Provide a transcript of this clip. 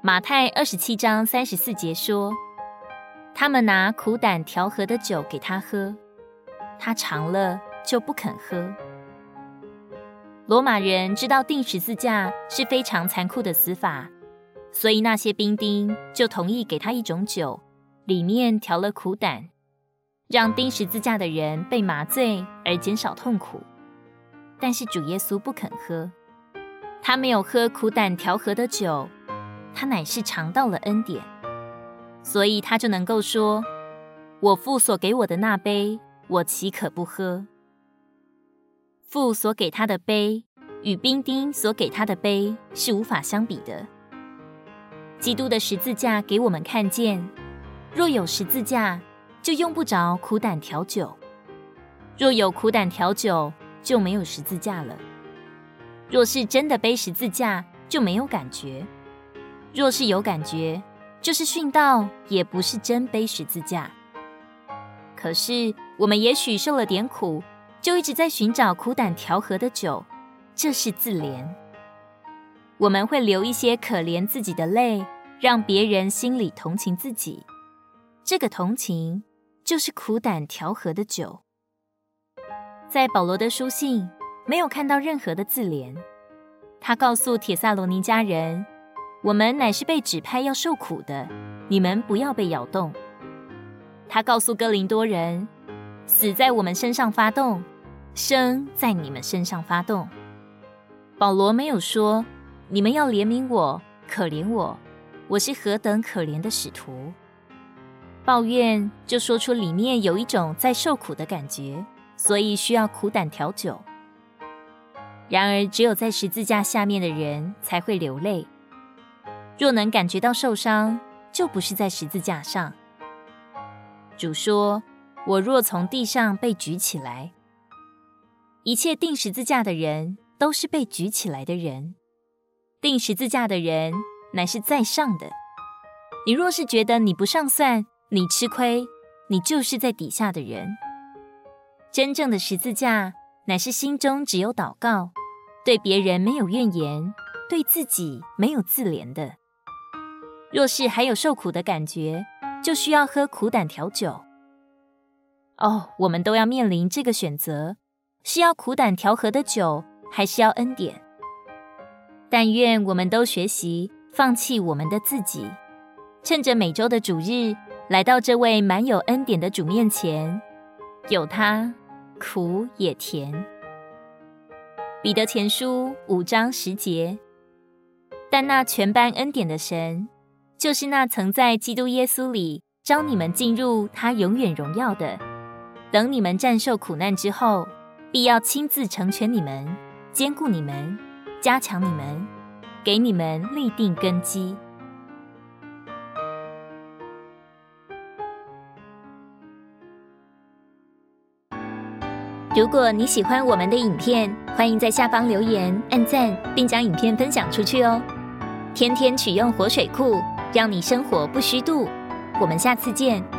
马太二十七章三十四节说：“他们拿苦胆调和的酒给他喝，他尝了就不肯喝。”罗马人知道钉十字架是非常残酷的死法，所以那些兵丁就同意给他一种酒，里面调了苦胆，让钉十字架的人被麻醉而减少痛苦。但是主耶稣不肯喝。他没有喝苦胆调和的酒，他乃是尝到了恩典，所以他就能够说：“我父所给我的那杯，我岂可不喝？父所给他的杯与兵丁所给他的杯是无法相比的。基督的十字架给我们看见，若有十字架，就用不着苦胆调酒；若有苦胆调酒，就没有十字架了。”若是真的背十字架，就没有感觉；若是有感觉，就是殉道，也不是真背十字架。可是我们也许受了点苦，就一直在寻找苦胆调和的酒，这是自怜。我们会流一些可怜自己的泪，让别人心里同情自己。这个同情就是苦胆调和的酒。在保罗的书信。没有看到任何的自怜，他告诉帖撒罗尼迦人：“我们乃是被指派要受苦的，你们不要被摇动。”他告诉哥林多人：“死在我们身上发动，生在你们身上发动。”保罗没有说：“你们要怜悯我，可怜我，我是何等可怜的使徒。”抱怨就说出里面有一种在受苦的感觉，所以需要苦胆调酒。然而，只有在十字架下面的人才会流泪。若能感觉到受伤，就不是在十字架上。主说：“我若从地上被举起来，一切钉十字架的人都是被举起来的人。钉十字架的人乃是在上的。你若是觉得你不上算，你吃亏，你就是在底下的人。真正的十字架乃是心中只有祷告。”对别人没有怨言，对自己没有自怜的。若是还有受苦的感觉，就需要喝苦胆调酒。哦，我们都要面临这个选择：是要苦胆调和的酒，还是要恩典？但愿我们都学习放弃我们的自己，趁着每周的主日，来到这位满有恩典的主面前，有他，苦也甜。彼得前书五章十节，但那全班恩典的神，就是那曾在基督耶稣里召你们进入他永远荣耀的，等你们战胜苦难之后，必要亲自成全你们，坚固你们，加强你们，给你们立定根基。如果你喜欢我们的影片，欢迎在下方留言、按赞，并将影片分享出去哦！天天取用活水库，让你生活不虚度。我们下次见。